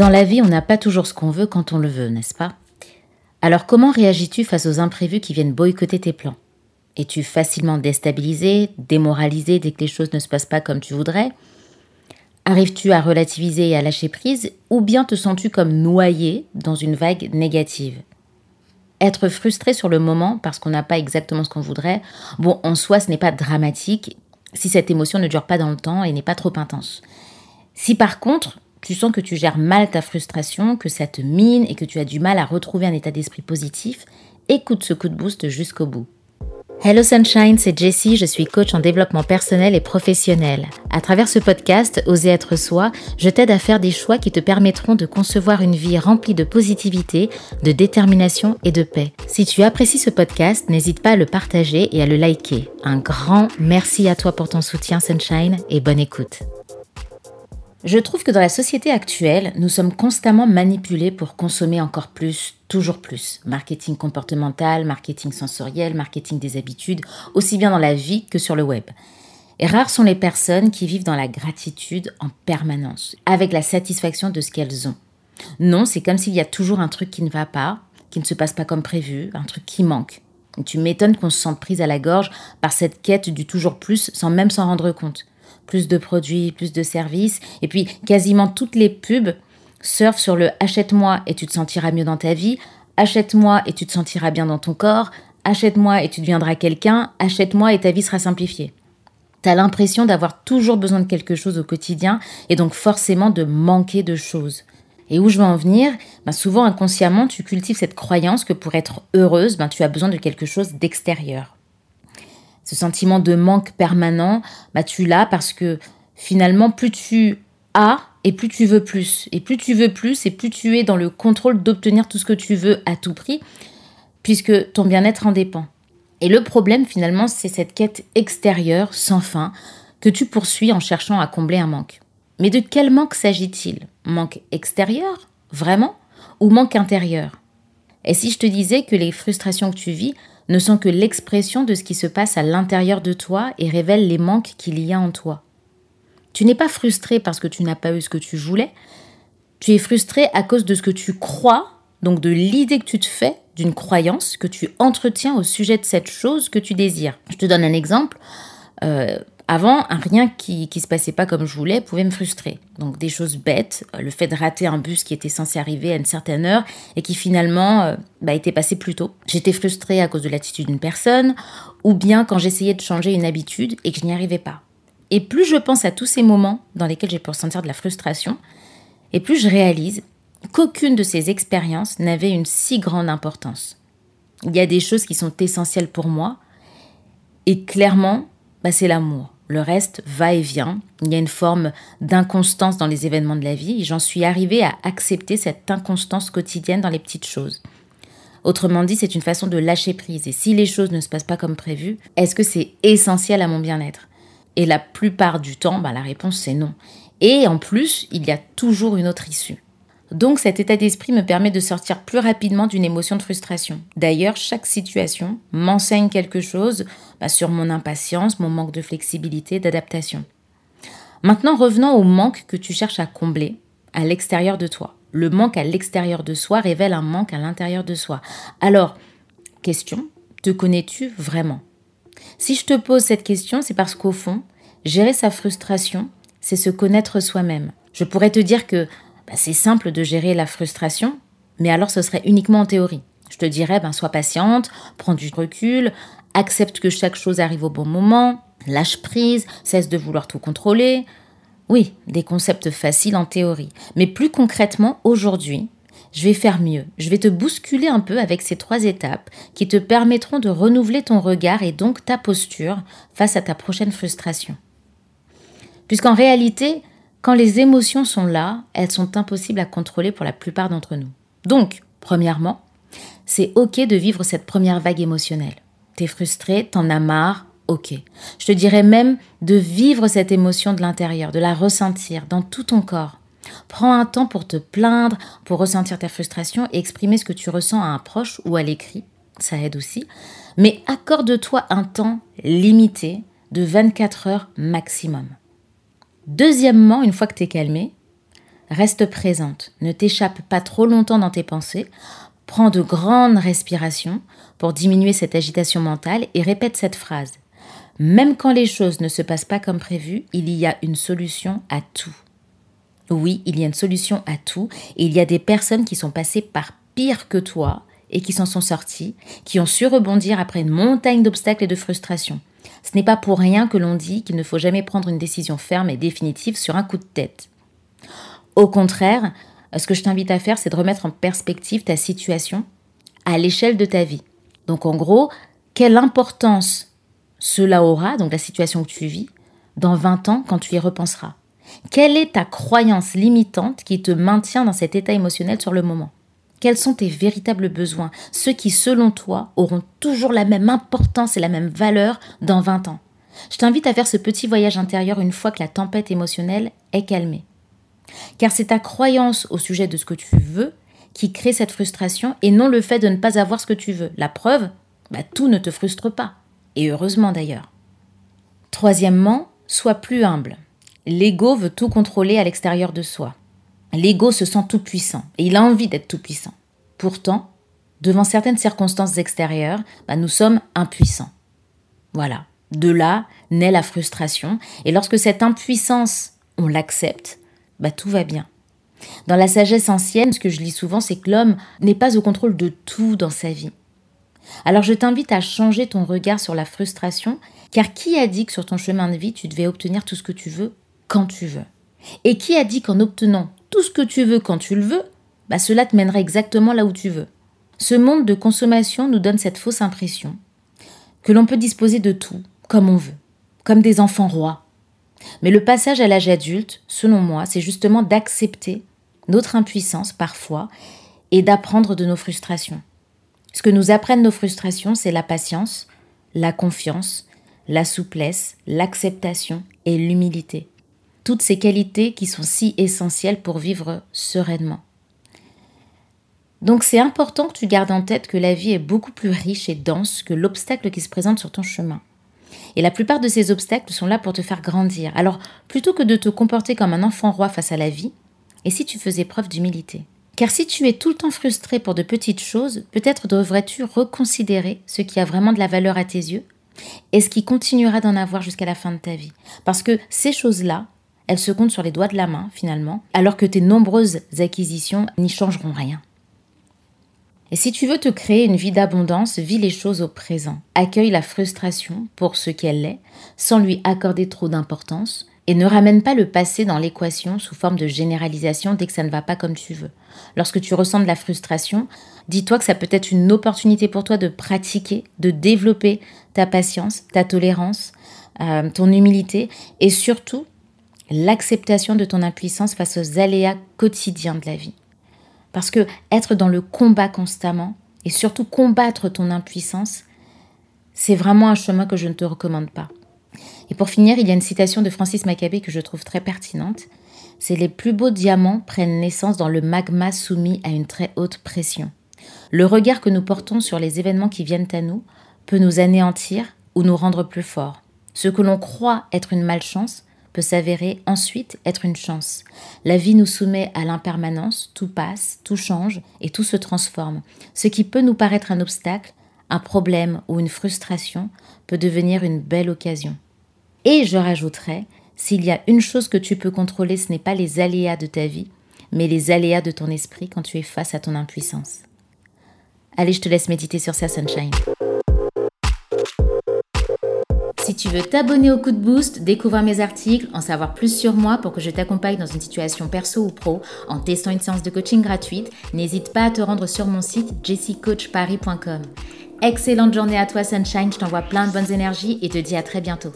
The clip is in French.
Dans la vie, on n'a pas toujours ce qu'on veut quand on le veut, n'est-ce pas? Alors comment réagis-tu face aux imprévus qui viennent boycotter tes plans? Es-tu facilement déstabilisé, démoralisé dès que les choses ne se passent pas comme tu voudrais? Arrives-tu à relativiser et à lâcher prise ou bien te sens-tu comme noyé dans une vague négative? Être frustré sur le moment parce qu'on n'a pas exactement ce qu'on voudrait, bon, en soi, ce n'est pas dramatique si cette émotion ne dure pas dans le temps et n'est pas trop intense. Si par contre, tu sens que tu gères mal ta frustration, que ça te mine et que tu as du mal à retrouver un état d'esprit positif, écoute ce coup de boost jusqu'au bout. Hello Sunshine, c'est Jessie, je suis coach en développement personnel et professionnel. À travers ce podcast, Oser être soi, je t'aide à faire des choix qui te permettront de concevoir une vie remplie de positivité, de détermination et de paix. Si tu apprécies ce podcast, n'hésite pas à le partager et à le liker. Un grand merci à toi pour ton soutien Sunshine et bonne écoute. Je trouve que dans la société actuelle, nous sommes constamment manipulés pour consommer encore plus, toujours plus. Marketing comportemental, marketing sensoriel, marketing des habitudes, aussi bien dans la vie que sur le web. Et rares sont les personnes qui vivent dans la gratitude en permanence, avec la satisfaction de ce qu'elles ont. Non, c'est comme s'il y a toujours un truc qui ne va pas, qui ne se passe pas comme prévu, un truc qui manque. tu m'étonnes qu'on se sente prise à la gorge par cette quête du toujours plus sans même s'en rendre compte plus de produits, plus de services. Et puis quasiment toutes les pubs surfent sur le achète-moi et tu te sentiras mieux dans ta vie, achète-moi et tu te sentiras bien dans ton corps, achète-moi et tu deviendras quelqu'un, achète-moi et ta vie sera simplifiée. T'as l'impression d'avoir toujours besoin de quelque chose au quotidien et donc forcément de manquer de choses. Et où je veux en venir? Ben Souvent inconsciemment, tu cultives cette croyance que pour être heureuse, ben tu as besoin de quelque chose d'extérieur ce sentiment de manque permanent, bah tu l'as parce que finalement, plus tu as et plus tu veux plus. Et plus tu veux plus et plus tu es dans le contrôle d'obtenir tout ce que tu veux à tout prix, puisque ton bien-être en dépend. Et le problème finalement, c'est cette quête extérieure sans fin que tu poursuis en cherchant à combler un manque. Mais de quel manque s'agit-il? Manque extérieur? Vraiment? Ou manque intérieur? Et si je te disais que les frustrations que tu vis ne sont que l'expression de ce qui se passe à l'intérieur de toi et révèlent les manques qu'il y a en toi. Tu n'es pas frustré parce que tu n'as pas eu ce que tu voulais, tu es frustré à cause de ce que tu crois, donc de l'idée que tu te fais d'une croyance que tu entretiens au sujet de cette chose que tu désires. Je te donne un exemple. Euh, avant, un rien qui, qui se passait pas comme je voulais pouvait me frustrer. Donc des choses bêtes, euh, le fait de rater un bus qui était censé arriver à une certaine heure et qui finalement euh, bah, était passé plus tôt. J'étais frustrée à cause de l'attitude d'une personne, ou bien quand j'essayais de changer une habitude et que je n'y arrivais pas. Et plus je pense à tous ces moments dans lesquels j'ai pu ressentir de la frustration, et plus je réalise qu'aucune de ces expériences n'avait une si grande importance. Il y a des choses qui sont essentielles pour moi, et clairement, bah, c'est l'amour. Le reste va et vient. Il y a une forme d'inconstance dans les événements de la vie et j'en suis arrivée à accepter cette inconstance quotidienne dans les petites choses. Autrement dit, c'est une façon de lâcher prise. Et si les choses ne se passent pas comme prévu, est-ce que c'est essentiel à mon bien-être? Et la plupart du temps, bah, la réponse c'est non. Et en plus, il y a toujours une autre issue. Donc cet état d'esprit me permet de sortir plus rapidement d'une émotion de frustration. D'ailleurs, chaque situation m'enseigne quelque chose bah, sur mon impatience, mon manque de flexibilité, d'adaptation. Maintenant, revenons au manque que tu cherches à combler à l'extérieur de toi. Le manque à l'extérieur de soi révèle un manque à l'intérieur de soi. Alors, question, te connais-tu vraiment? Si je te pose cette question, c'est parce qu'au fond, gérer sa frustration, c'est se connaître soi-même. Je pourrais te dire que bah, c'est simple de gérer la frustration, mais alors ce serait uniquement en théorie. Je te dirais, ben, sois patiente, prends du recul, accepte que chaque chose arrive au bon moment, lâche prise, cesse de vouloir tout contrôler. Oui, des concepts faciles en théorie. Mais plus concrètement, aujourd'hui, je vais faire mieux. Je vais te bousculer un peu avec ces trois étapes qui te permettront de renouveler ton regard et donc ta posture face à ta prochaine frustration. Puisqu'en réalité, quand les émotions sont là, elles sont impossibles à contrôler pour la plupart d'entre nous. Donc, premièrement, c'est ok de vivre cette première vague émotionnelle. T'es frustré, t'en as marre, ok. Je te dirais même de vivre cette émotion de l'intérieur, de la ressentir dans tout ton corps. Prends un temps pour te plaindre, pour ressentir ta frustration et exprimer ce que tu ressens à un proche ou à l'écrit. Ça aide aussi. Mais accorde-toi un temps limité de 24 heures maximum. Deuxièmement, une fois que tu es calmé, reste présente, ne t'échappe pas trop longtemps dans tes pensées, prends de grandes respirations pour diminuer cette agitation mentale et répète cette phrase. Même quand les choses ne se passent pas comme prévu, il y a une solution à tout. Oui, il y a une solution à tout et il y a des personnes qui sont passées par pire que toi et qui s'en sont sorties, qui ont su rebondir après une montagne d'obstacles et de frustrations. Ce n'est pas pour rien que l'on dit qu'il ne faut jamais prendre une décision ferme et définitive sur un coup de tête. Au contraire, ce que je t'invite à faire, c'est de remettre en perspective ta situation à l'échelle de ta vie. Donc en gros, quelle importance cela aura, donc la situation que tu vis, dans 20 ans quand tu y repenseras? Quelle est ta croyance limitante qui te maintient dans cet état émotionnel sur le moment? Quels sont tes véritables besoins? Ceux qui, selon toi, auront toujours la même importance et la même valeur dans 20 ans. Je t'invite à faire ce petit voyage intérieur une fois que la tempête émotionnelle est calmée. Car c'est ta croyance au sujet de ce que tu veux qui crée cette frustration et non le fait de ne pas avoir ce que tu veux. La preuve, bah, tout ne te frustre pas. Et heureusement d'ailleurs. Troisièmement, sois plus humble. L'ego veut tout contrôler à l'extérieur de soi. L'ego se sent tout puissant et il a envie d'être tout puissant. Pourtant, devant certaines circonstances extérieures, bah, nous sommes impuissants. Voilà. De là naît la frustration et lorsque cette impuissance, on l'accepte, bah, tout va bien. Dans la sagesse ancienne, ce que je lis souvent, c'est que l'homme n'est pas au contrôle de tout dans sa vie. Alors je t'invite à changer ton regard sur la frustration, car qui a dit que sur ton chemin de vie, tu devais obtenir tout ce que tu veux quand tu veux? Et qui a dit qu'en obtenant tout ce que tu veux quand tu le veux, bah cela te mènerait exactement là où tu veux Ce monde de consommation nous donne cette fausse impression que l'on peut disposer de tout comme on veut, comme des enfants rois. Mais le passage à l'âge adulte, selon moi, c'est justement d'accepter notre impuissance parfois et d'apprendre de nos frustrations. Ce que nous apprennent nos frustrations, c'est la patience, la confiance, la souplesse, l'acceptation et l'humilité. Toutes ces qualités qui sont si essentielles pour vivre sereinement. Donc c'est important que tu gardes en tête que la vie est beaucoup plus riche et dense que l'obstacle qui se présente sur ton chemin. Et la plupart de ces obstacles sont là pour te faire grandir. Alors, plutôt que de te comporter comme un enfant roi face à la vie, et si tu faisais preuve d'humilité? Car si tu es tout le temps frustré pour de petites choses, peut-être devrais-tu reconsidérer ce qui a vraiment de la valeur à tes yeux et ce qui continuera d'en avoir jusqu'à la fin de ta vie. Parce que ces choses-là, elles se comptent sur les doigts de la main, finalement, alors que tes nombreuses acquisitions n'y changeront rien. Et si tu veux te créer une vie d'abondance, vis les choses au présent. Accueille la frustration pour ce qu'elle est, sans lui accorder trop d'importance, et ne ramène pas le passé dans l'équation sous forme de généralisation dès que ça ne va pas comme tu veux. Lorsque tu ressens de la frustration, dis-toi que ça peut être une opportunité pour toi de pratiquer, de développer ta patience, ta tolérance, euh, ton humilité et surtout l'acceptation de ton impuissance face aux aléas quotidiens de la vie. Parce que être dans le combat constamment et surtout combattre ton impuissance, c'est vraiment un chemin que je ne te recommande pas. Et pour finir, il y a une citation de Francis Maccabée que je trouve très pertinente. C'est les plus beaux diamants prennent naissance dans le magma soumis à une très haute pression. Le regard que nous portons sur les événements qui viennent à nous peut nous anéantir ou nous rendre plus forts. Ce que l'on croit être une malchance peut s'avérer ensuite être une chance. La vie nous soumet à l'impermanence, tout passe, tout change et tout se transforme. Ce qui peut nous paraître un obstacle, un problème ou une frustration peut devenir une belle occasion. Et je rajouterai, s'il y a une chose que tu peux contrôler, ce n'est pas les aléas de ta vie, mais les aléas de ton esprit quand tu es face à ton impuissance. Allez, je te laisse méditer sur ça, Sunshine. Si tu veux t'abonner au coup de boost, découvrir mes articles, en savoir plus sur moi pour que je t'accompagne dans une situation perso ou pro en testant une séance de coaching gratuite, n'hésite pas à te rendre sur mon site jessicoachparis.com. Excellente journée à toi Sunshine, je t'envoie plein de bonnes énergies et te dis à très bientôt.